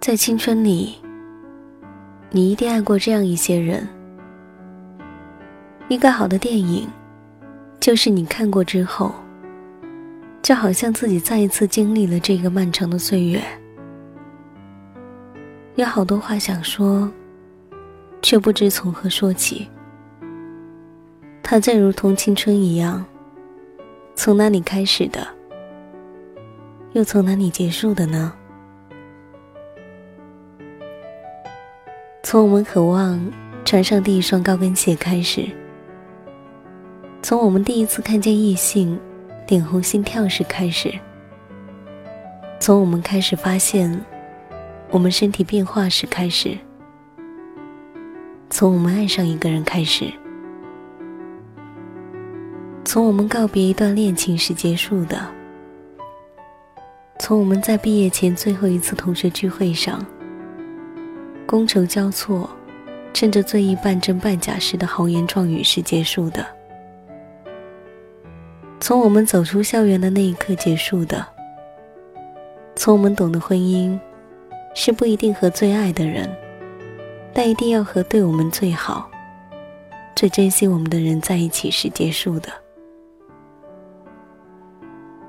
在青春里，你一定爱过这样一些人。一个好的电影，就是你看过之后，就好像自己再一次经历了这个漫长的岁月。有好多话想说，却不知从何说起。它正如同青春一样，从哪里开始的，又从哪里结束的呢？从我们渴望穿上第一双高跟鞋开始，从我们第一次看见异性脸红心跳时开始，从我们开始发现。我们身体变化时开始，从我们爱上一个人开始，从我们告别一段恋情时结束的，从我们在毕业前最后一次同学聚会上，觥筹交错，趁着醉意半真半假时的豪言壮语时结束的，从我们走出校园的那一刻结束的，从我们懂得婚姻。是不一定和最爱的人，但一定要和对我们最好、最珍惜我们的人在一起时结束的。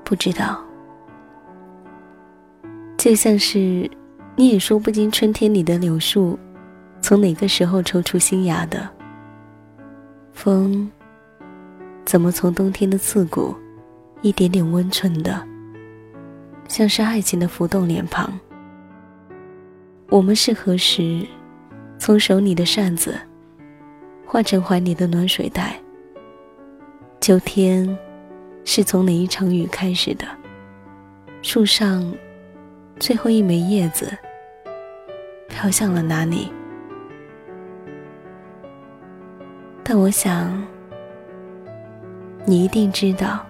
不知道，就像是你也说不清春天里的柳树从哪个时候抽出新芽的，风怎么从冬天的刺骨一点点温存的，像是爱情的浮动脸庞。我们是何时，从手里的扇子，换成怀里的暖水袋？秋天，是从哪一场雨开始的？树上，最后一枚叶子，飘向了哪里？但我想，你一定知道，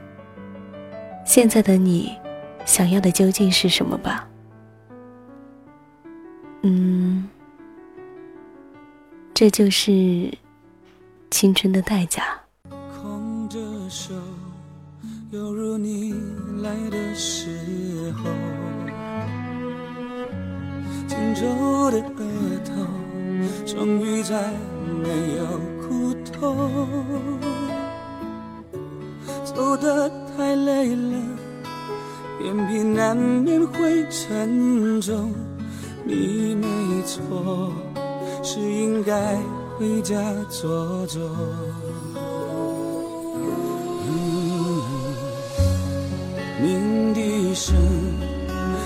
现在的你，想要的究竟是什么吧？嗯，这就是青春的代价。空着手，犹如你来的时候，紧皱的额头，终于再没有苦痛。走得太累了，眼皮难免会沉重。你没错，是应该回家坐坐。鸣笛声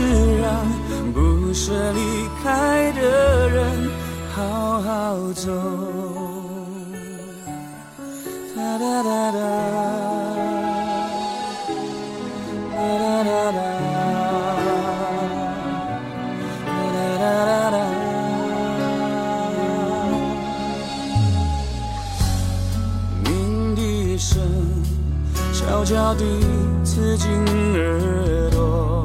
是让不舍离开的人好好走。哒哒哒哒。悄悄地刺进耳朵，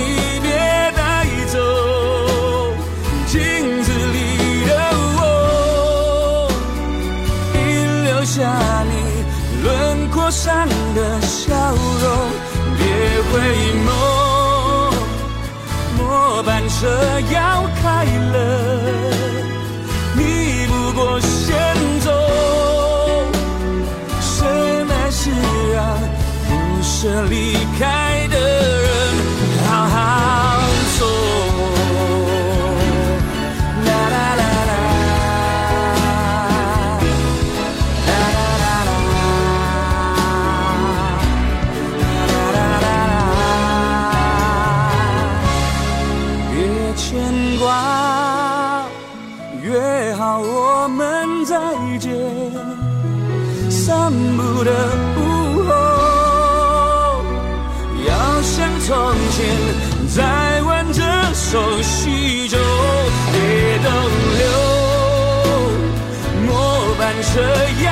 上的笑容，别回眸，末班车要开了，你不过先走，深爱是让不舍离开。我们再见。散步的午后，要像从前再挽着手叙旧，别逗留，末班车要